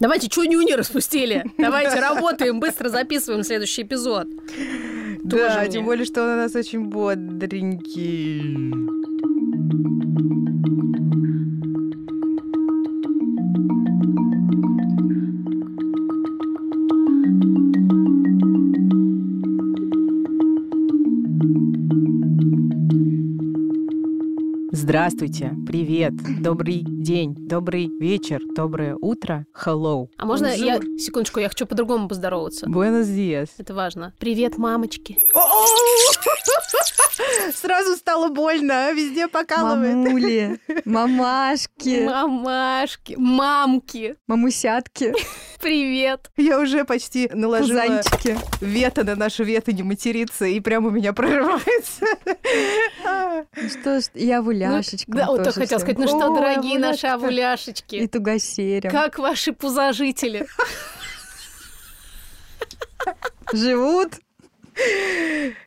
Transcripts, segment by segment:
Давайте, что нюни распустили? Давайте работаем, быстро записываем следующий эпизод. Да, тем более, что он у нас очень бодренький. Здравствуйте, привет, добрый день, добрый вечер, доброе утро, hello. А можно я... Bonjour. Секундочку, я хочу по-другому поздороваться. Buenos dias. Это важно. Привет, мамочки. Сразу стало больно, везде покалывает. Мамули, мамашки, Мамашки, мамки. мамусятки, Привет. Я уже почти наложила пузанчики. вето на нашу вето не материться, и прямо у меня прорывается. Ну что ж, я вуляшечка. Да, вот хотел сказать. Ну что, дорогие наши Авуляшка. И авуляшечки, тугосерем. как ваши пузожители? Живут?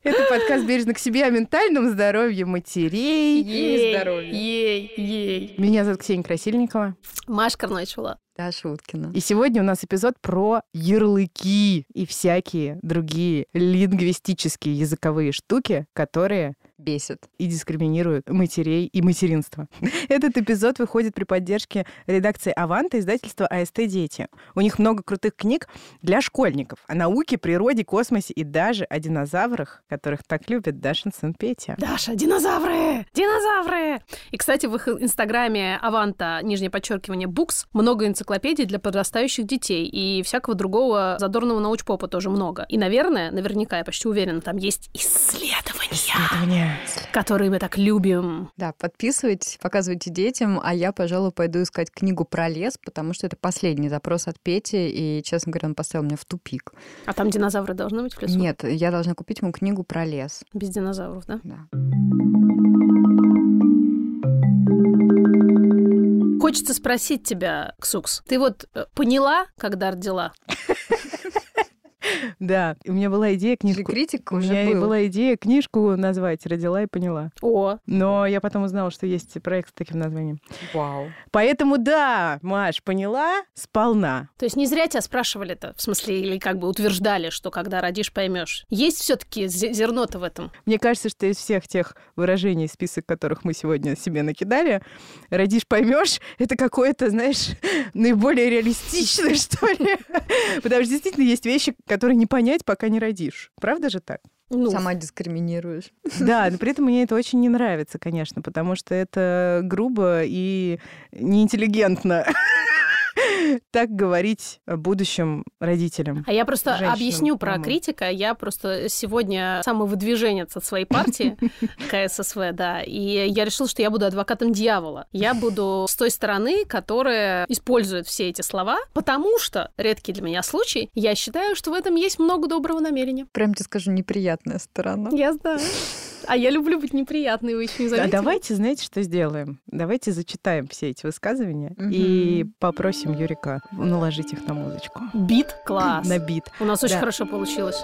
Это подкаст «Бережно к себе» о ментальном здоровье матерей и Ей, здоровье. ей, ей. Меня зовут Ксения Красильникова. Машка начала. Да, Шуткина. И сегодня у нас эпизод про ярлыки и всякие другие лингвистические языковые штуки, которые Бесит. и дискриминируют матерей и материнство. Этот эпизод выходит при поддержке редакции «Аванта» издательства АСТ «Дети». У них много крутых книг для школьников о науке, природе, космосе и даже о динозаврах, которых так любит Дашин сын Петя. Даша, динозавры! Динозавры! И, кстати, в их инстаграме Аванта, нижнее подчеркивание, Букс, много энциклопедий для подрастающих детей и всякого другого задорного научпопа тоже много. И, наверное, наверняка, я почти уверена, там есть исследования, Исследования. Которые мы так любим. Да, подписывайтесь, показывайте детям, а я, пожалуй, пойду искать книгу про лес, потому что это последний запрос от Пети, и, честно говоря, он поставил меня в тупик. А там динозавры должны быть в лесу? Нет, я должна купить ему книгу про лес. Без динозавров, да? Да. Хочется спросить тебя, Ксукс, ты вот э, поняла, когда родила? Да, у меня была идея книжку... критика У уже меня и был. была идея книжку назвать «Родила и поняла». О, Но я потом узнала, что есть проект с таким названием. Вау. Поэтому да, Маш, поняла сполна. то есть не зря тебя спрашивали-то, в смысле, или как бы утверждали, что когда родишь, поймешь. Есть все-таки зерно-то в этом? Мне кажется, что из всех тех выражений, список которых мы сегодня себе накидали, родишь, поймешь, это какое-то, знаешь, наиболее реалистичное, что ли. Потому что действительно есть вещи, которые не понять, пока не родишь. Правда же так? Ну, Сама дискриминируешь. Да, но при этом мне это очень не нравится, конечно, потому что это грубо и неинтеллигентно так говорить будущим родителям. А я просто женщинам, объясню про мамам. критика. Я просто сегодня самовыдвиженец от своей партии КССВ, да, и я решила, что я буду адвокатом дьявола. Я буду с той стороны, которая использует все эти слова, потому что, редкий для меня случай, я считаю, что в этом есть много доброго намерения. Прям тебе скажу, неприятная сторона. Я знаю. А я люблю быть неприятной, вы еще не А заметили? давайте, знаете, что сделаем? Давайте зачитаем все эти высказывания и Мгм. попросим Юрика наложить их на музычку. Бит? Класс. На бит. У нас очень Да. хорошо получилось.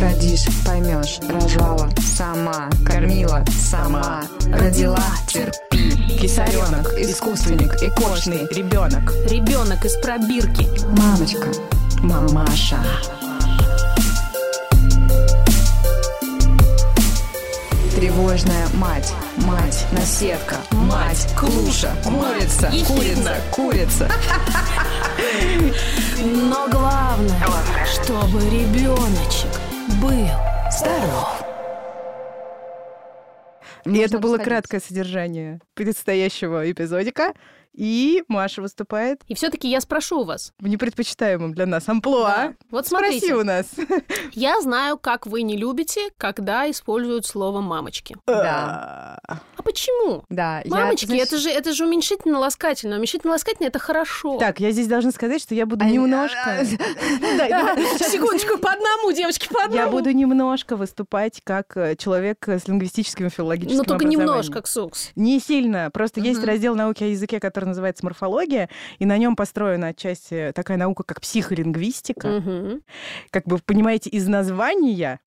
Родишь, поймешь, рожала сама, кормила сама, родила, терпи. Кисаренок, искусственник, экошный ребенок. Ребенок из пробирки. Мамочка, Мамаша. Тревожная мать, мать, наседка, мать, клуша, курица, курица, курица. Но главное, чтобы ребеночек был здоров. И это было краткое содержание предстоящего эпизодика. И Маша выступает И все-таки я спрошу у вас. в непредпочитаемом для нас амплуа. Да. Вот Спроси смотрите, у нас. я знаю, как вы не любите, когда используют слово мамочки. Да. А почему? Да, я, Мамочки, знаешь, это же это же уменьшительно-ласкательно. Уменьшительно-ласкательно это хорошо. Так, я здесь должна сказать, что я буду А, немножко... Секундочку, по одному, девочки, по одному. Я буду немножко выступать как э, человек с лингвистическим и филологическим Ну, только немножко, Ксукс. Не сильно. Просто есть раздел науки о языке, который называется морфология, и на нем построена отчасти такая наука, как психолингвистика. Мгм. Как бы, вы понимаете, из названия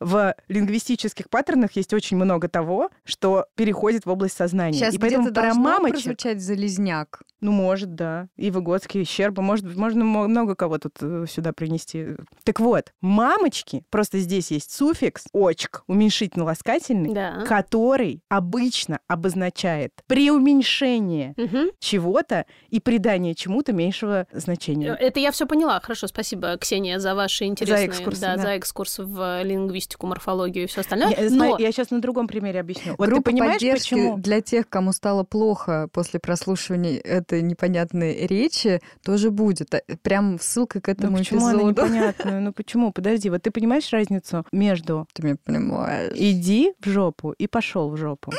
в лингвистических паттернах есть очень много того, что переходит в область сознания. Сейчас и поэтому где-то про мамочек... прозвучать залезняк. Ну, может, да. И Выгодский, и Щерба. Может, можно мо- много кого тут э, сюда принести. Так вот, мамочки, просто здесь есть суффикс «очк», уменьшительно-ласкательный, Да. который обычно обозначает преуменьшение Мгм. чего-то и придание чему-то меньшего значения. Это я все поняла. Хорошо, спасибо, Ксения, за ваши интересные экскурсы, да, да. за экскурс в лингвистику, морфологию и все остальное. Я, Но смотри, я сейчас на другом примере объясню. Вот Группа ты понимаешь, поддержки почему? для тех, кому стало плохо после прослушивания этой непонятной речи, тоже будет. А, Прям ссылка к Ну этому почему она эпизоду. непонятная? Ну почему? Подожди, вот ты понимаешь разницу между Ты меня понимаешь. иди в жопу и пошел в жопу?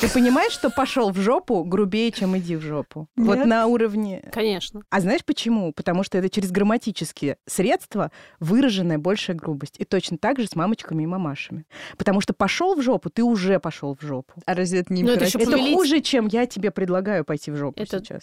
Ты понимаешь, что пошел в жопу грубее, чем иди в жопу? Вот Нет. на уровне... Конечно. А знаешь почему? Потому что это через грамматические средства выраженная большая грубость. И точно так же с мамочками и мамашами. Потому что пошел в жопу, ты уже пошел в жопу. А разве это не Ну, это ещё Это повелить- хуже, чем я тебе предлагаю пойти в жопу Это- сейчас.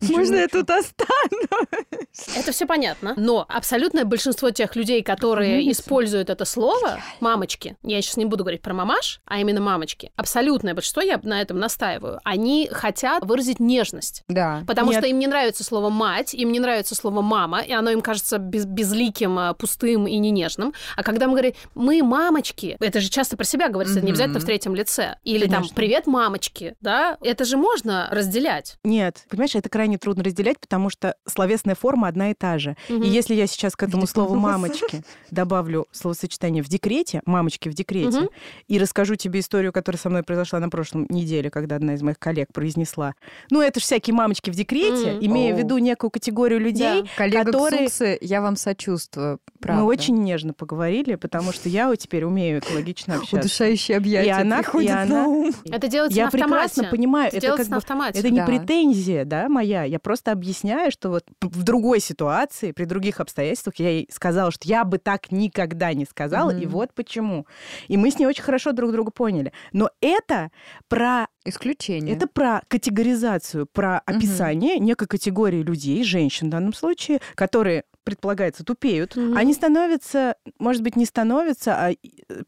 Можно я тут останусь? Это все понятно. Но абсолютное большинство тех людей, которые используют это слово, мамочки, я сейчас не буду говорить про мамаш, а именно мамочки, абсолютное большинство, я на этом настаиваю, они хотят выразить нежность. Да. Потому что им не нравится слово мать, им не нравится слово мама, и оно им кажется без- безликим, а, пустым и не нежным. А когда мы говорим мы мамочки, это же часто про себя говорится, это не обязательно в третьем лице. Или там Конечно. привет, мамочки, да? Это же можно разделять. Нет, понимаешь, это крайне трудно разделять, потому что словесная форма одна и та же. Мгм. И если я сейчас к этому слову. «мамочки» добавлю словосочетание «в декрете», «мамочки в декрете», Мгм. и расскажу тебе историю, которая со мной произошла на прошлом неделе, когда одна из моих коллег произнесла, ну, это же всякие мамочки в декрете, Мгм. имея в Оу. виду некую категорию людей, Да. Коллега которые- Ксуксы, я вам сочувствую. Правда. мы очень нежно поговорили, потому что я вот теперь умею экологично общаться. Удушающие объятия И она- приходят и на она- ум. Это делается Я на автомате. прекрасно понимаю, Это это как на бы автомате. Это не Да. претензия, да, моя. Я просто объясняю, что вот в другой ситуации, при других обстоятельствах я ей сказала, что я бы так никогда не сказала, и Мгм. вот почему. И мы с ней очень хорошо друг друга поняли. Но это про Исключение. это про категоризацию, про описание некой категории людей, женщин в данном случае, которые предполагается, тупеют, Мгм. они становятся, может быть, не становятся, а э,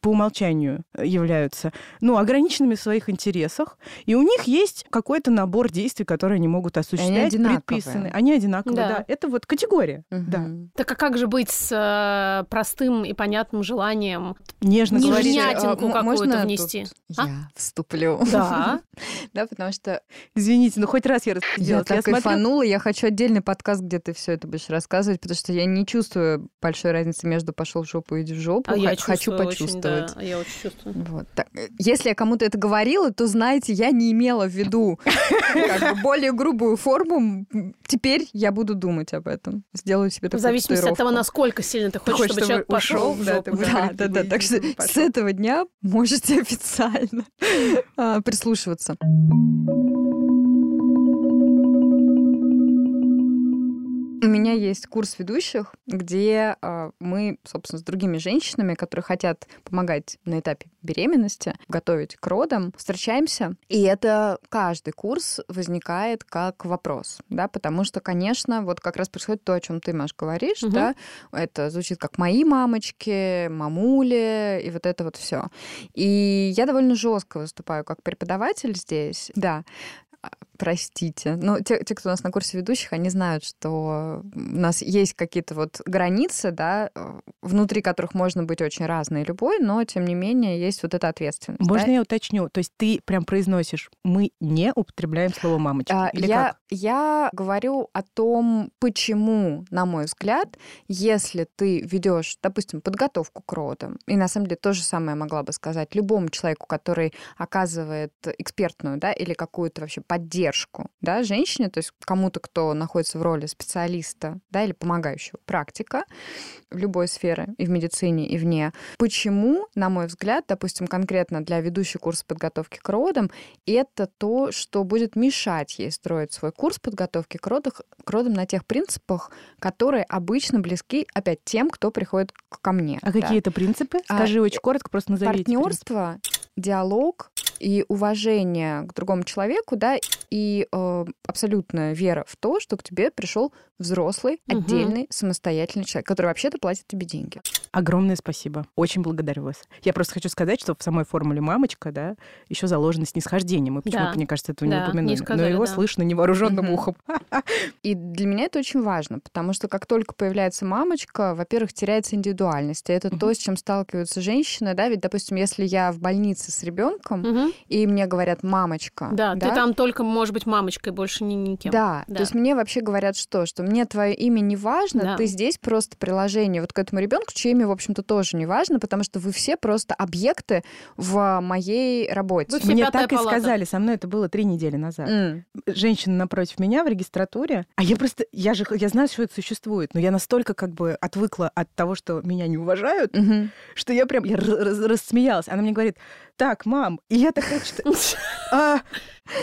по умолчанию являются, ну, ограниченными в своих интересах, и у них есть какой-то набор действий, которые они могут осуществлять, одинаковые. предписаны. Они одинаковые, Да. да. Это вот категория, да. Мгм. Так а как же быть с э, простым и понятным желанием? Нежно. Нежнятинку а, какую-то можно внести? тут А? Я вступлю. Да. Да, потому что Извините, ну хоть раз я я распределилась. так смотрю- кайфанула. Я хочу отдельный подкаст, где ты все это будешь рассказывать, потому что я не чувствую большой разницы между пошел в жопу и иди в жопу. А я Х- Хочу чувствую очень, почувствовать. да, я очень чувствую. Вот. так. Если я кому-то это говорила, то, знаете, я не имела в виду более грубую форму. Теперь я буду думать об этом. Сделаю себе В такую зависимости от того, насколько сильно ты хочешь, чтобы человек пошел в да, да. Да, Так что с этого дня можете официально а, прислушиваться. У меня есть курс ведущих, где а, мы, собственно, с другими женщинами, которые хотят помогать на этапе беременности, готовить к родам, встречаемся. И это каждый курс возникает как вопрос, да, потому что, конечно, вот как раз происходит то, о чем ты, Маш, говоришь, Мгм. да, это звучит как мои мамочки, мамули и вот это вот все. И я довольно жестко выступаю как преподаватель здесь, да. Простите. Но те, те, кто у нас на курсе ведущих, они знают, что у нас есть какие-то вот границы, да, э, внутри которых можно быть очень разной любой, но тем не менее есть вот эта ответственность. Можно да. я уточню? То есть ты прям произносишь, мы не употребляем слово «мамочка»? А, Или я, как? я говорю о том, почему, на мой взгляд, если ты ведешь, допустим, подготовку к родам, и на самом деле то же самое могла бы сказать любому человеку, который оказывает экспертную, да, или какую-то вообще поддержку, да, женщине, то есть кому-то, кто находится в роли специалиста, да, или помогающего практика в любой сфере, и в медицине, и вне. Почему, на мой взгляд, допустим, конкретно для ведущей курса подготовки к родам, это то, что будет мешать ей строить свой курс подготовки к, родах, к родам на тех принципах, которые обычно близки, опять, тем, кто приходит ко мне. А да. какие это принципы? А, Скажи очень коротко, просто назови. Партнерство, диалог, и уважение к другому человеку, да, и э, абсолютная вера в то, что к тебе пришел взрослый, Мгм. отдельный, самостоятельный человек, который вообще-то платит тебе деньги. Огромное спасибо. Очень благодарю вас. Я просто хочу сказать, что в самой формуле мамочка, да, еще заложено снисхождение. Мы почему-то, Да. мне кажется, этого Да, не упомянули. не сказали, Но его да. слышно невооруженным Мгм. ухом. И для меня это очень важно, потому что как только появляется мамочка, во-первых, теряется индивидуальность. И это Мгм. то, с чем сталкиваются женщины, да, ведь, допустим, если я в больнице с ребенком, Мгм. И мне говорят мамочка, Да, ты там только, может быть, мамочкой, больше ни никем. Да, Да. то есть мне вообще говорят что? Что мне твое имя не важно, Да. ты здесь просто приложение вот к этому ребенку, чье имя, в общем-то, тоже не важно, потому что вы все просто объекты в моей работе. Вы Мне так и палата. сказали, со мной это было три недели назад. М. Женщина напротив меня в регистратуре, а я просто, я же, я знаю, что это существует, но я настолько как бы отвыкла от того, что меня не уважают, Мгм. что я прям, я рассмеялась. Она мне говорит, так, мам, и я такая что а,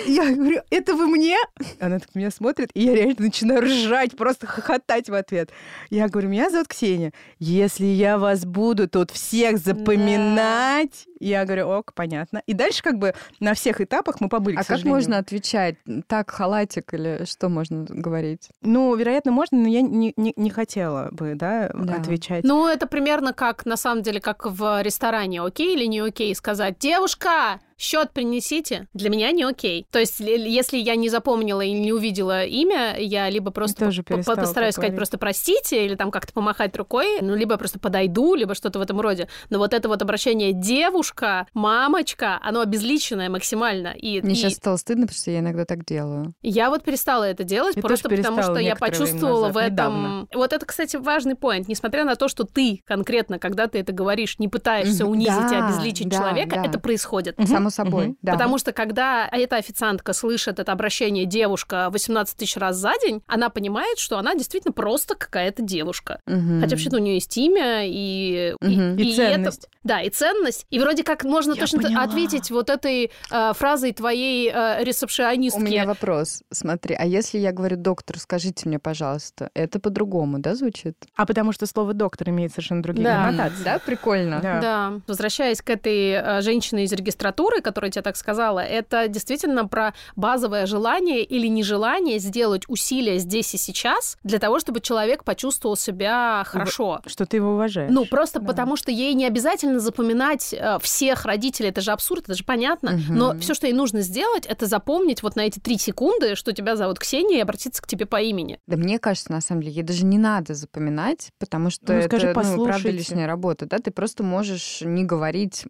я говорю, это вы мне? Она так меня смотрит, и я реально начинаю ржать, просто хохотать в ответ. Я говорю, меня зовут Ксения. Если я вас буду тут всех запоминать, я говорю, ок, понятно. И дальше как бы на всех этапах мы побыли, А к как сожалению. можно отвечать? Так, халатик или что можно говорить? Ну, вероятно, можно, но я не, не, не хотела бы, да, Да. отвечать. Ну, это примерно как, на самом деле, как в ресторане. Окей или не окей сказать, девушка, счет принесите. Для меня не окей. То есть, если я не запомнила или не увидела имя, я либо просто тоже по- по- постараюсь сказать просто простите, или там как-то помахать рукой, ну, либо просто подойду, либо что-то в этом роде. Но вот это вот обращение девушка, мамочка, оно обезличенное максимально. И, Мне и сейчас стало стыдно, потому что я иногда так делаю. я вот перестала это делать, Я просто потому что я почувствовала назад, в этом... недавно. Вот это, кстати, важный поинт. Несмотря на то, что ты конкретно, когда ты это говоришь, не пытаешься унизить и Да, обезличить да, человека, да. это происходит. Мгм, Само собой, мгм. да. Потому что когда эта официантка слышит это обращение девушка 18 тысяч раз за день, она понимает, что она действительно просто какая-то девушка. Мгм. Хотя вообще-то у нее есть имя и... Мгм. И это- ценность. да, и ценность. И вроде как можно Я точно поняла. ответить вот этой э, фразой твоей э, У ресепшионистки. меня вопрос. Смотри, а если я говорю, доктор, скажите мне, пожалуйста, это по-другому, да, звучит? А потому что слово доктор имеет совершенно другие Да. коннотации. Да, прикольно. Да. Да, возвращаясь к этой э, женщине из регистратуры, которая тебе так сказала, это действительно про базовое желание или нежелание сделать усилия здесь и сейчас для того, чтобы человек почувствовал себя хорошо. Что ты его уважаешь. Ну, просто Да. потому что ей не обязательно запоминать э, всех родителей, это же абсурд, это же понятно. Мгм. Но все, что ей нужно сделать, это запомнить вот на эти три секунды, что тебя зовут Ксения, и обратиться к тебе по имени. Да мне кажется, на самом деле, ей даже не надо запоминать, потому что Ну, это, скажи, ну, правда, лишняя работа, да? Ты просто можешь не говорить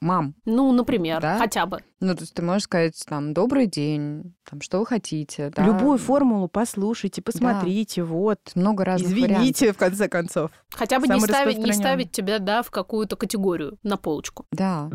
«мам». Ну, например, Да? хотя бы. Ну, то есть ты можешь сказать там «добрый день», там «что вы хотите», да? Любую формулу послушайте, посмотрите, вот. Много разных вариантов. Извините, в конце концов. Хотя бы не ставить, не ставить тебя, да, в какую-то категорию, на полочку. Да.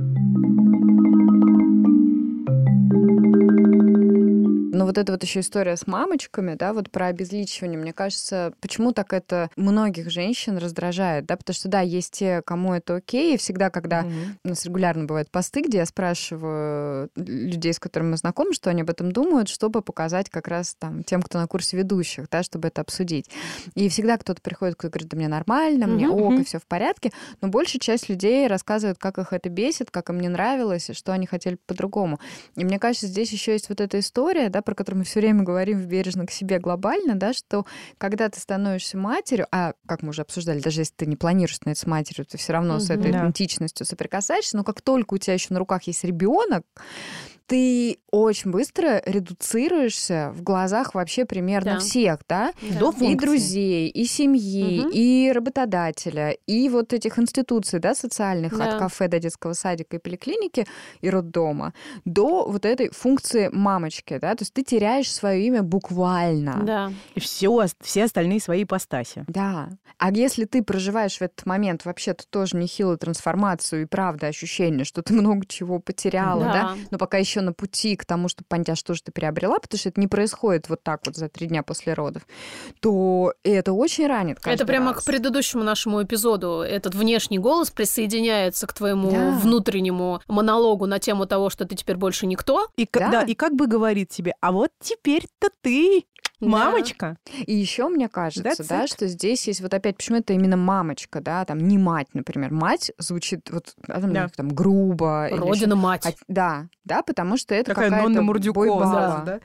Но вот эта вот еще история с мамочками, да, вот про обезличивание, мне кажется, почему так это многих женщин раздражает, да, потому что, да, есть те, кому это окей, и всегда, когда Мгм. у нас регулярно бывают посты, где я спрашиваю людей, с которыми мы знакомы, что они об этом думают, чтобы показать как раз там тем, кто на курсе ведущих, да, чтобы это обсудить. И всегда кто-то приходит, кто говорит, да мне нормально, мне Мгм. ок, и все в порядке, но большая часть людей рассказывает, как их это бесит, как им не нравилось, и что они хотели по-другому. И мне кажется, здесь еще есть вот эта история, да, про которую мы все время говорим в бережно к себе глобально, да, что когда ты становишься матерью, а как мы уже обсуждали, даже если ты не планируешь становиться матерью, ты все равно с Мгм. этой Да. идентичностью соприкасаешься, но как только у тебя еще на руках есть ребенок, ты очень быстро редуцируешься в глазах вообще примерно Да. всех, да? До И функции. друзей, и семьи, Мгм. и работодателя, и вот этих институций, да, социальных, Да. от кафе до детского садика и поликлиники, и роддома, до вот этой функции мамочки, да, то есть ты теряешь свое имя буквально. Да. И все, все остальные свои ипостаси. Да. А если ты проживаешь в этот момент вообще-то тоже нехилую трансформацию и правда ощущение, что ты много чего потеряла, да, Да. но пока еще на пути к тому, чтобы понять, а что же ты приобрела, потому что это не происходит вот так вот за три дня после родов, то это очень ранит Это прямо раз. к предыдущему нашему эпизоду. Этот внешний голос присоединяется к твоему Да. внутреннему монологу на тему того, что ты теперь больше никто. И, Да. да, и как бы говорит тебе, а вот теперь-то ты Мамочка? И еще мне кажется, да, что здесь есть вот опять, почему это именно мамочка, да, там не мать, например. Мать звучит вот там, Да. там грубо. или Родина мать. А, Да, да, потому что это Такая какая-то Нонна Мурдюкова. бойбаба. да.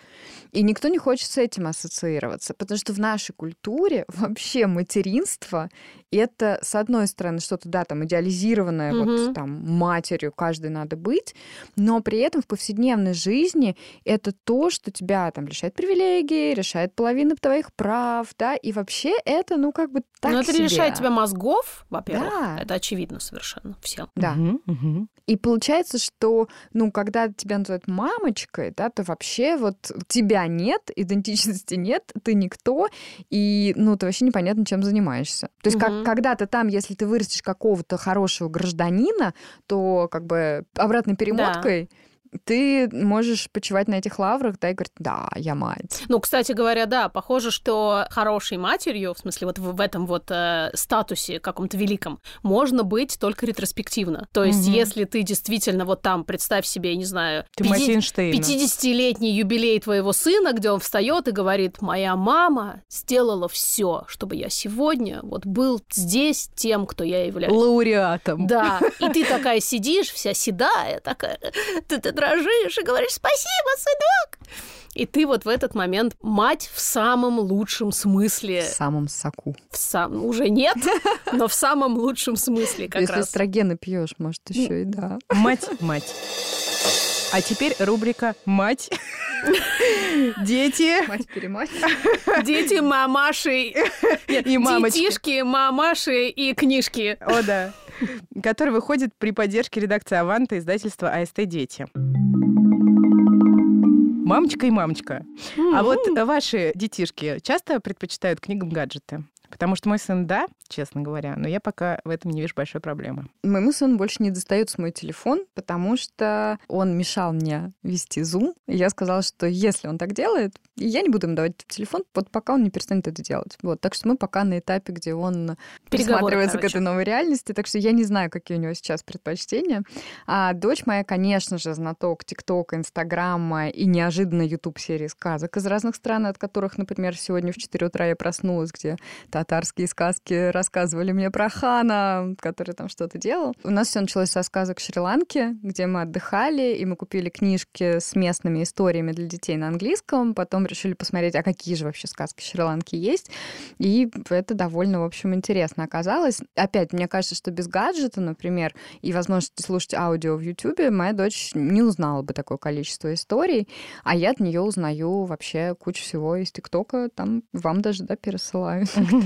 И никто не хочет с этим ассоциироваться, потому что в нашей культуре вообще материнство это, с одной стороны, что-то, да, там, идеализированное, Мгм. вот там, матерью каждой надо быть, но при этом в повседневной жизни это то, что тебя там лишает привилегий, решает половину твоих прав, да, и вообще это, ну, как бы так Но это себе. лишает тебя мозгов, во-первых. Да. Это очевидно совершенно всем. Да. Мгм, мгм. И получается, что, ну, когда тебя называют мамочкой, да, то вообще вот тебя нет, идентичности нет, ты никто, и, ну, ты вообще непонятно, чем занимаешься. То есть, как, Мгм. когда-то там, если ты вырастешь какого-то хорошего гражданина, то как бы обратной перемоткой ты можешь почивать на этих лаврах, да, и говорить, да, я мать. Ну, кстати говоря, да, похоже, что хорошей матерью, в смысле вот в, этом вот э, статусе каком-то великом, можно быть только ретроспективно. То есть, Мгм. если ты действительно вот там, представь себе, я не знаю, Ты 50 мать Эйнштейна. 50-летний юбилей твоего сына, где он встает и говорит, моя мама сделала все, чтобы я сегодня вот был здесь тем, кто я являюсь. Лауреатом. Да, и ты такая сидишь, вся седая, такая, ты, ты дрожишь и говоришь «Спасибо, сынок!» И ты вот в этот момент мать в самом лучшем смысле. В самом соку. В сам... Уже нет, но в самом лучшем смысле как Если раз. эстрогены пьешь, может, еще и да. Мать, мать. А теперь рубрика «Мать». Дети Мать-перемать. Дети, мамаши, и мамочки. детишки, мамаши и книжки. О, да. Который выходит при поддержке редакции «Аванта» издательства АСТ «Дети». Мамочка и мамочка. А вот ваши детишки часто предпочитают книгам гаджеты? Потому что мой сын, да, честно говоря, но я пока в этом не вижу большой проблемы. Моему сыну больше не достается мой телефон, потому что он мешал мне вести зум. И я сказала, что если он так делает, я не буду ему давать телефон, вот пока он не перестанет это делать. Вот, так что мы пока на этапе, где он присматривается к этой новой реальности, так что я не знаю, какие у него сейчас предпочтения. А дочь моя, конечно же, знаток ТикТока, Инстаграма и неожиданно YouTube серии сказок из разных стран, от которых, например, сегодня в 4 утра я проснулась, где татарские сказки рассказывали мне про хана, который там что-то делал. У нас все началось со сказок Шри-Ланки, где мы отдыхали, и мы купили книжки с местными историями для детей на английском, потом решили посмотреть, а какие же вообще сказки Шри-Ланки есть, и это довольно, в общем, интересно оказалось. Опять, мне кажется, что без гаджета, например, и возможности слушать аудио в YouTube, моя дочь не узнала бы такое количество историй, а я от нее узнаю вообще кучу всего из ТикТока, там вам даже, да, пересылаю.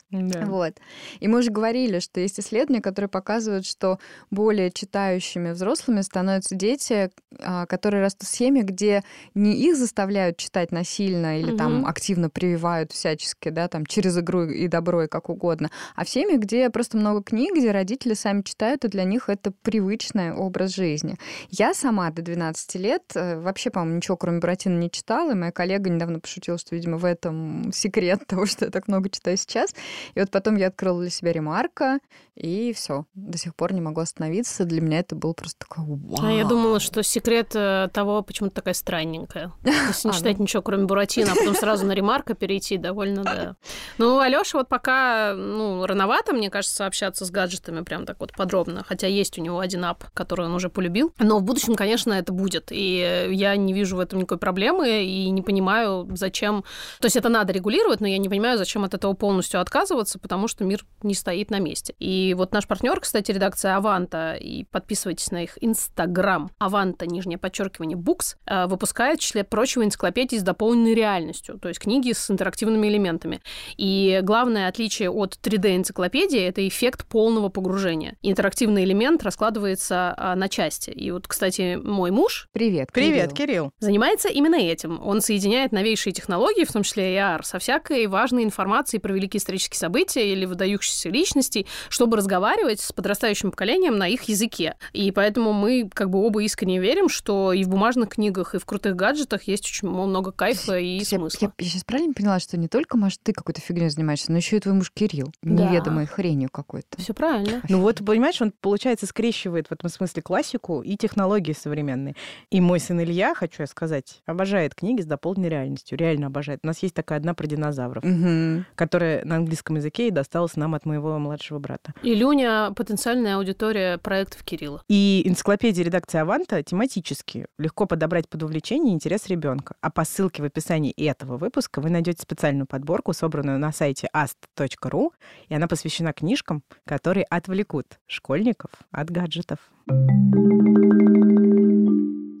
Да. Вот. И мы уже говорили, что есть исследования, которые показывают, что более читающими взрослыми становятся дети, а, которые растут в семье, где не их заставляют читать насильно или там Мгм. активно прививают всячески, да, там через игру и добро и как угодно, а в семье, где просто много книг, где родители сами читают, и для них это привычный образ жизни. Я сама до 12 лет э, вообще, по-моему, ничего кроме Буратино не читала, и моя коллега недавно пошутила, что, видимо, в этом секрет того, что я так много читаю сейчас. И вот потом я открыла для себя ремарка, и все. До сих пор не могу остановиться. Для меня это был просто такой вау. А я думала, что секрет э, того, почему ты такая странненькая. Если не читать ничего, кроме Буратино, а потом сразу на ремарка перейти, довольно, да. Ну, Алёша вот пока, ну, рановато, мне кажется, общаться с гаджетами прям так вот подробно, хотя есть у него один ап, который он уже полюбил. Но в будущем, конечно, это будет. И я не вижу в этом никакой проблемы и не понимаю, зачем... То есть это надо регулировать, но я не понимаю, зачем от этого полностью отказываться, потому что мир не стоит на месте. И вот наш партнер, кстати, редакция Аванта, и подписывайтесь на их Инстаграм, Аванта, нижнее подчеркивание, Букс, э, выпускает, в числе прочего, энциклопедии с дополненной реальностью, то есть книги с интерактивными элементами. И главное отличие от 3D-энциклопедии — это эффект полного погружения. Интерактивный элемент раскладывается а, на части. И вот, кстати, мой муж Привет, Привет, Кирилл. Кирилл. занимается именно этим. Он соединяет новейшие технологии, в том числе AR, со всякой важной информацией про великие исторические события или выдающихся личностей, чтобы разговаривать с подрастающим поколением на их языке. И поэтому мы как бы оба искренне верим, что и в бумажных книгах, и в крутых гаджетах есть очень много кайфа и Я, смысла. я, я сейчас правильно поняла, что не только, Маш, ты какой-то фигней занимаешься, но еще и твой муж Кирилл, Да. неведомой хренью какой-то. Все правильно. Ну вот, понимаешь, он, получается, скрещивает в этом смысле классику и технологии современные. И мой сын Илья, хочу я сказать, обожает книги с дополненной реальностью. Реально обожает. У нас есть такая одна про динозавров, Мгм. которая на английском языке и досталась нам от моего младшего брата. И Люня — потенциальная аудитория проектов Кирилла. И энциклопедия редакции Аванта тематически легко подобрать под увлечение интерес ребенка. А по ссылке в описании этого выпуска вы найдете специальную подборку, собранную на сайте ast.ru, и она посвящена книжкам, которые отвлекут школьников от гаджетов.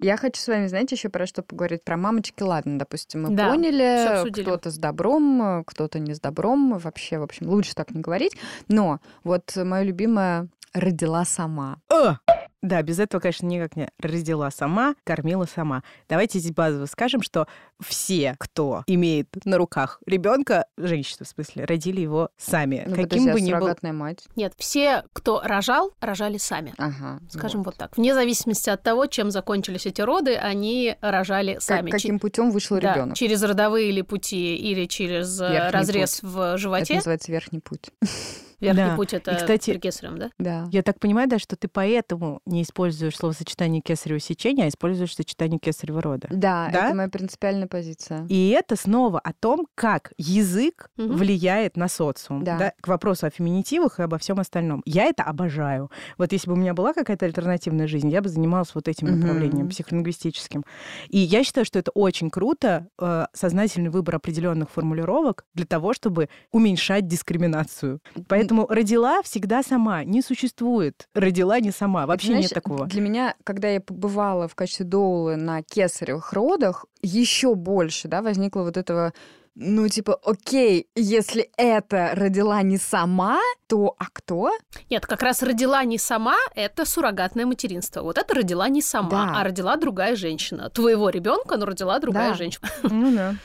Я хочу с вами, знаете, еще про что поговорить? Про мамочки, ладно, допустим, мы Да, поняли, кто-то с добром, кто-то не с добром, вообще, в общем, лучше так не говорить. Но вот моя любимая родила сама. О! Да, без этого, конечно, никак не родила сама, кормила сама. Давайте здесь базово скажем, что все, кто имеет на руках ребенка, женщины в смысле, родили его сами. Ну, Каким подожди, а бы ни был. мать. Нет, все, кто рожал, рожали сами. Ага. Скажем вот. так. Вне зависимости от того, чем закончились эти роды, они рожали Как- сами. Каким путем вышел да, ребенок? через родовые или пути, или через э, Верхний разрез в Это животе. называется верхний путь. Верхний Да. путь это И, кстати, при кесаревом, да? Да. Я так понимаю, да, что ты поэтому не используешь словосочетание кесарево сечения, а используешь сочетание кесарево рода. Да, Да? это моя принципиальная позиция. И это снова о том, как язык Мгм. влияет на социум. Да. К вопросу о феминитивах и обо всем остальном. Я это обожаю. Вот если бы у меня была какая-то альтернативная жизнь, я бы занималась вот этим Мгм. направлением психолингвистическим. И я считаю, что это очень круто, э, сознательный выбор определенных формулировок для того, чтобы уменьшать дискриминацию. Поэтому родила всегда сама. Не существует родила не сама. Вообще Знаешь, нет такого. Для меня, когда я побывала в качестве доулы на кесаревых родах, еще больше, да, возникло вот этого ну, типа, окей, если это родила не сама, то а кто? Нет, как раз родила не сама, это суррогатное материнство. Вот это родила не сама, Да. а родила другая женщина. Твоего ребенка, но родила другая Да. женщина. Ну да.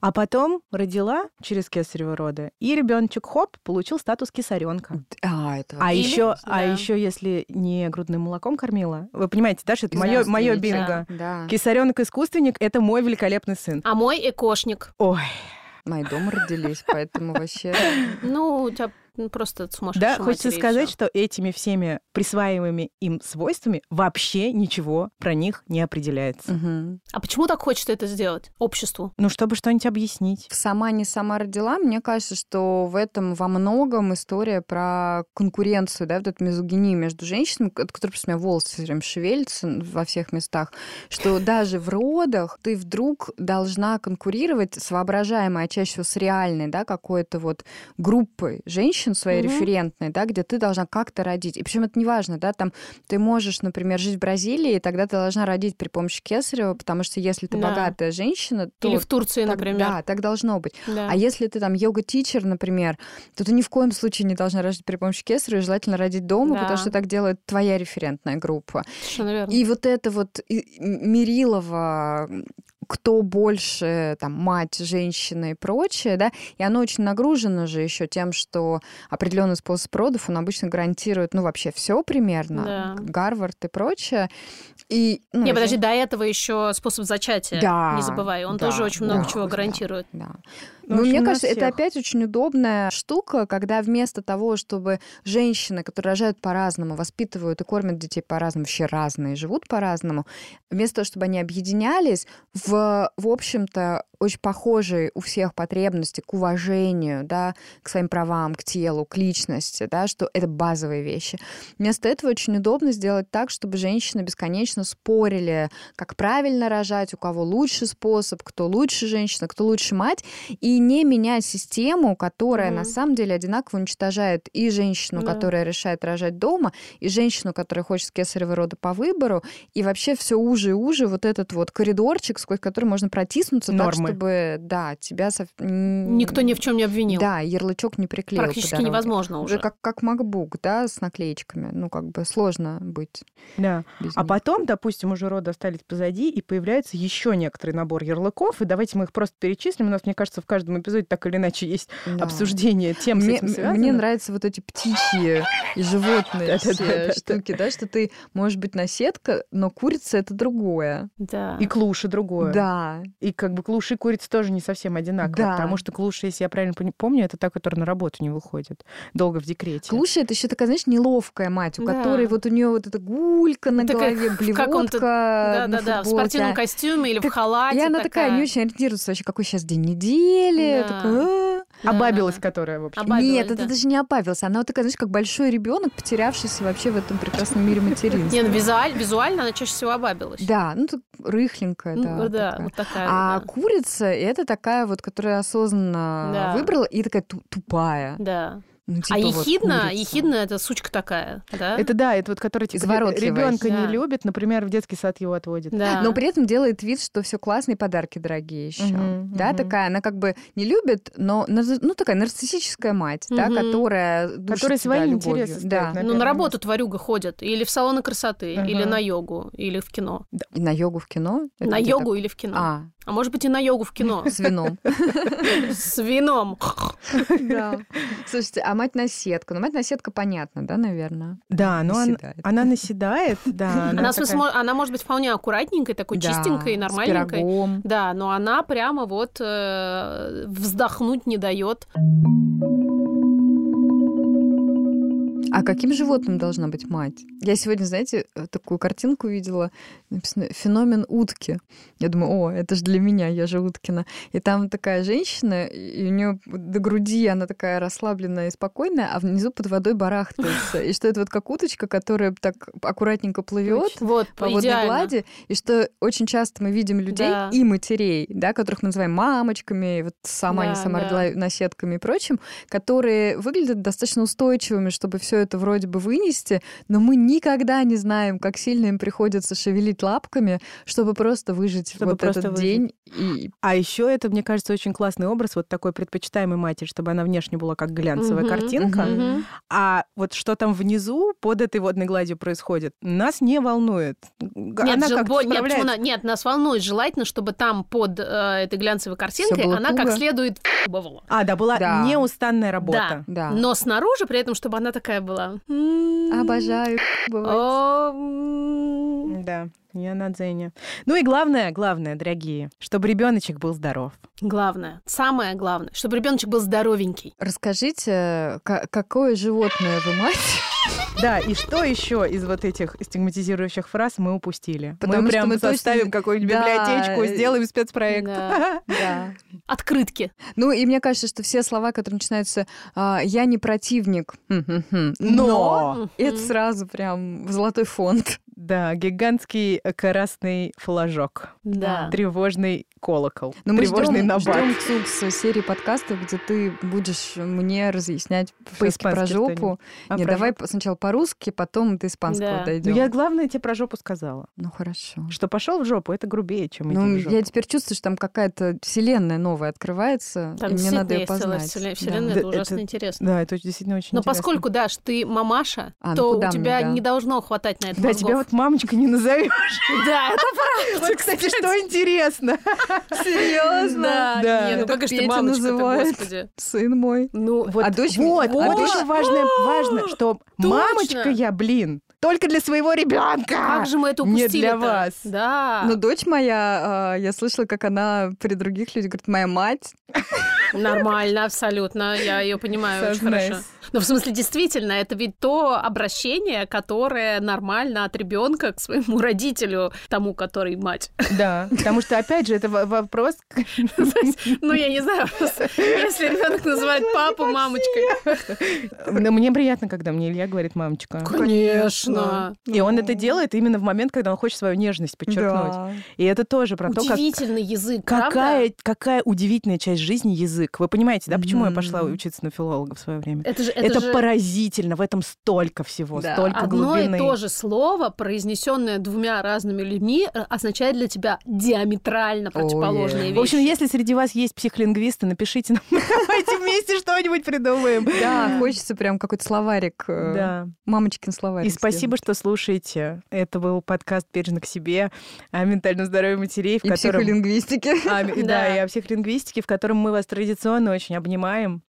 А потом родила через кесарево рода, и ребеночек хоп получил статус кисаренка. А, это А еще, а да. еще, если не грудным молоком кормила, вы понимаете, да, что это мое, мое бинго. Да. Кисаренок искусственник это мой великолепный сын. А мой экошник. Ой, Мои дома родились, поэтому вообще... Ну, у тебя ну, просто сумасшедшая да, матери, хочется сказать, что этими всеми присваиваемыми им свойствами вообще ничего про них не определяется. Мгм. А почему так хочется это сделать? Обществу. Ну, чтобы что-нибудь объяснить. Сама не сама родила, мне кажется, что в этом во многом история про конкуренцию, да, вот эту мизогинию между женщинами, от которой просто у меня волосы все время шевелятся во всех местах, что даже в родах ты вдруг должна конкурировать с воображаемой, а чаще всего с реальной, да, какой-то вот группой женщин своей Мгм. референтной, да, где ты должна как-то родить. И причем это не важно, да, там ты можешь, например, жить в Бразилии, и тогда ты должна родить при помощи кесарева, потому что если ты Да. богатая женщина, то Или в Турции, так- например. Да, так должно быть. Да. А если ты там йога-тичер, например, то ты ни в коем случае не должна рожать при помощи кесарева, и желательно родить дома, Да. потому что так делает твоя референтная группа. Совершенно верно. И вот это вот Мерилово, кто больше, там, мать, женщина и прочее, да, и оно очень нагружено же еще тем, что определенный способ родов, он обычно гарантирует, ну, вообще все примерно, Да. Гарвард и прочее. И, ну, Не, жен- подожди, до этого еще способ зачатия. Да, Не забывай, он да, тоже очень много да, чего да. гарантирует. Да. В Ну, общем, мне кажется, это всех. опять очень удобная штука, когда вместо того, чтобы женщины, которые рожают по-разному, воспитывают и кормят детей по-разному, вообще разные, живут по-разному, вместо того, чтобы они объединялись в, в общем-то, очень похожие у всех потребности к уважению, да, к своим правам, к телу, к личности, да, что это базовые вещи. Вместо этого очень удобно сделать так, чтобы женщины бесконечно спорили, как правильно рожать, у кого лучший способ, кто лучше женщина, кто лучше мать, и не менять систему, которая Мгм. на самом деле одинаково уничтожает и женщину, Да. которая решает рожать дома, и женщину, которая хочет кесарево рода по выбору, и вообще все уже и уже вот этот вот коридорчик, сквозь который можно протиснуться так, Нормы. Чтобы, да, тебя... Сов... Никто ни в чем не обвинил. Да, ярлычок не приклеил Практически невозможно уже. Уже как, как MacBook, да, с наклеечками. Ну, как бы сложно быть Да. без А них. потом, допустим, уже роды остались позади, и появляется еще некоторый набор ярлыков. И давайте мы их просто перечислим. У нас, мне кажется, в каждом эпизоде так или иначе есть Да. обсуждение тем с Мне, этим м- связано. мне нравятся вот эти птичьи и животные все штуки, да, что ты, может быть, наседка, но курица это другое. Да. И клуши другое. Да. И как бы клуши и курица тоже не совсем одинаковые. Да. Потому что клуши, если я правильно помню, это та, которая на работу не выходит. Долго в декрете. Клуша это еще такая, знаешь, неловкая мать, у Да. которой вот у нее вот эта гулька на Такая голове, в каком-то- блевотка на Да-да-да, в футболке. спортивном костюме или в Так халате. И она такая, не очень ориентируется вообще, какой сейчас день недели. Да. Такая, «А». Обабилась, которая, в общем. Обабилась, Нет, это да. даже не опавился. Она вот такая, знаешь, как большой ребенок, потерявшийся вообще в этом прекрасном мире материнства. Не, ну визуаль- визуально она чаще всего обабилась. Да, ну так рыхленькая, Ну, да. да, такая. вот такая. А вот, курица это такая вот, которая осознанно Да. выбрала и такая ту- тупая. да. Да. Ну, А типа вот ехидна, курица. ехидна это сучка такая, да? Это да, это вот который типа ребенка не Да. любит, например, в детский сад его отводит. Да. Но при этом делает вид, что все классные подарки дорогие еще. Мгм, да, мгм. такая, она как бы не любит, но ну такая нарциссическая мать, да, Мгм. которая душит Которая свои любовью. интересы да. Ну, на работу тварюга ходит. Или в салоны красоты, Ага. или на йогу, или в кино. И на йогу в кино. Это на йогу или в кино. так? А. может быть, и на йогу в кино. С вином. С вином. Да. Слушайте, а мать наседка. Ну, мать наседка понятно, да, наверное? Да, но она, Наседает. она наседает, да. Она, может быть вполне аккуратненькой, такой чистенькой, нормальненькой. Да, но она прямо вот э, вздохнуть не дает. А каким животным должна быть мать? Я сегодня, знаете, такую картинку видела, написано «Феномен утки». Я думаю, о, это же для меня, я же Уткина. И там такая женщина, и у нее до груди она такая расслабленная и спокойная, а внизу под водой барахтается. И что это вот как уточка, которая так аккуратненько плывет Вот, по водной идеально. глади, и что очень часто мы видим людей Да. и матерей, да, которых мы называем мамочками, вот сама не Да, сама да. родила наседками и прочим, которые выглядят достаточно устойчивыми, чтобы все это вроде бы вынести, но мы никогда не знаем, как сильно им приходится шевелить лапками, чтобы просто выжить Чтобы вот просто этот выжить. день. И А еще это, мне кажется, очень классный образ вот такой предпочитаемой матери, чтобы она внешне была как глянцевая Мгм, картинка. мгм. А вот что там внизу под этой водной гладью происходит, нас не волнует. Нет, она же- как бо- нет, почему на- нет, нас волнует. Желательно, чтобы там под э, этой глянцевой картинкой она как туго. следует бывала. А, да, была Да. неустанная работа. Да. Но снаружи при этом, чтобы она такая была. м, обожаю бывать. о, м. Да, я на дзене. Ну и главное, главное, дорогие, чтобы ребеночек был здоров. Главное, самое главное, чтобы ребеночек был здоровенький. Расскажите, ка- какое животное вы мать? Да, и что еще из вот этих стигматизирующих фраз мы упустили? Потому мы прям мы точно- составим какую-нибудь Да. библиотечку, сделаем спецпроект. Да. Да. Открытки. Ну, и мне кажется, что все слова, которые начинаются а, «я не противник», Но. но это сразу прям в золотой фонд. Да, гигантский э, красный флажок. Да. Тревожный колокол. Но мы тревожный ждем, набат. ждем Цукс серии подкастов, где ты будешь мне разъяснять по-испански про жопу. А, Нет, про давай жопу? по- сначала по-русски, потом до испанского Да. дойдем. Ну, я главное тебе про жопу сказала. Ну, хорошо. Что пошел в жопу, это грубее, чем Ну, в жопу. я теперь чувствую, что там какая-то вселенная новая открывается, Там и мне надо ее есть целая познать. вселенная, Да. Да, это ужасно это- интересно. Да, это действительно очень Но интересно. поскольку, Даш, ты мамаша, А, ну то куда у тебя мне, да. не должно хватать на это Да, мозгов. тебя вот мамочка не назовешь. Да, это правда. Вот, кстати, что интересно. Серьезно? Да, Да. не, ну как же ты Петя мамочка-то, называет. господи. Сын мой. Ну, Вот, А дочь- вот, а вот дочь- еще важно, важно, что мамочка я, блин, только для своего ребенка. как же мы это не упустили для вас. Да. Но дочь моя, а, я слышала, как она при других людях говорит, моя мать. Нормально, абсолютно. Я ее понимаю очень хорошо. Но в смысле, действительно, это ведь то обращение, которое нормально от ребенка к своему родителю, тому, который мать. Да, потому что, опять же, это во- вопрос... Ну, я не знаю, если ребенок называет папу мамочкой. Но Мне приятно, когда мне Илья говорит мамочка. Конечно. И он это делает именно в момент, когда он хочет свою нежность подчеркнуть. И это тоже про то, как Удивительный язык? Какая, какая удивительная часть жизни язык. Язык. Вы понимаете, да, почему я Мгм. пошла учиться на филолога в свое время? Это же, Это, это же поразительно, в этом столько всего, Да. столько одно глубины. и то же слово, произнесенное двумя разными людьми, э, означает для тебя диаметрально противоположные yeah. В общем, вещи. если среди вас есть психолингвисты, напишите нам, давайте вместе что-нибудь придумаем. Да, хочется прям какой-то словарик, э, Да. мамочкин словарик. И спасибо, что слушаете. Это был подкаст «Бережно к себе» о ментальном здоровье матерей, в И котором... психолингвистики. А, да, Да. и о психолингвистике, в котором мы вас традиционно очень обнимаем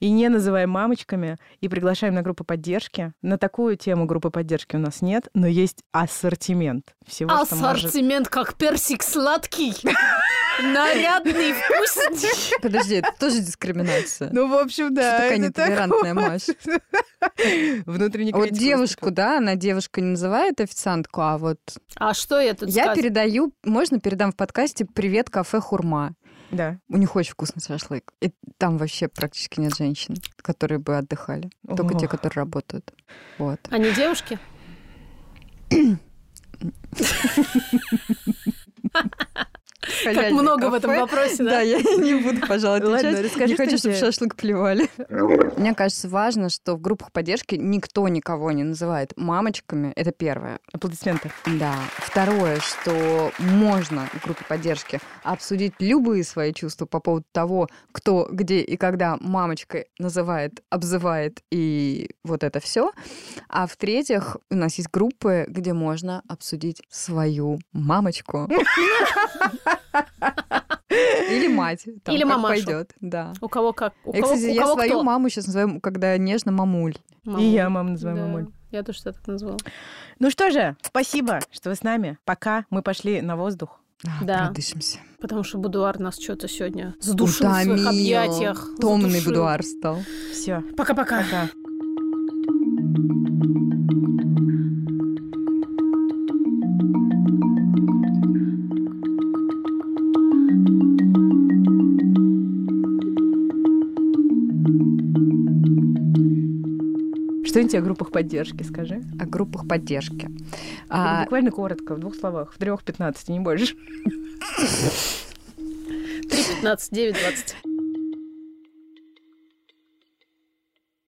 и не называем мамочками, и приглашаем на группы поддержки. На такую тему группы поддержки у нас нет, но есть ассортимент всего, что может... Ассортимент как персик сладкий, нарядный, вкусный. Подожди, это тоже дискриминация. Ну, в общем, да. Что такая это нетолерантная. Маша? Внутренний Вот девушку, да, она девушка не называет официантку, а вот А что я тут я передаю, можно передам в подкасте «Привет, кафе Хурма». Да. У них очень вкусный шашлык. И там вообще практически нет женщин, которые бы отдыхали. Только те, которые работают. Вот. Они девушки? Как много в этом вопросе, Да, я не буду, пожалуй, отвечать. Не хочу, что чтобы шашлык плевали. Мне кажется, важно, что в группах поддержки никто никого не называет мамочками. Это первое. Аплодисменты. Да. Второе, что можно в группе поддержки обсудить любые свои чувства по поводу того, кто, где и когда мамочкой называет, обзывает и вот это все. А в-третьих, у нас есть группы, где можно обсудить свою мамочку. Или мать. там Или мамашу. пойдет, да. У кого как? У Я, кого, кстати, у я кого свою кто? маму сейчас называю, когда нежно мамуль. Маму. И я маму называю Да, мамуль. Я тоже так назвала. Ну что же, спасибо, что вы с нами. Пока мы пошли на воздух. Да. Продышимся. Потому что будуар нас что-то сегодня задушил в своих Утомил. объятиях. Томный задушил. будуар стал. Все, Пока-пока. пока. Что-нибудь о группах поддержки скажи. О группах поддержки. Ну, А, Буквально коротко, в двух словах, в трех пятнадцати, не больше. 3, 15, 9, 20.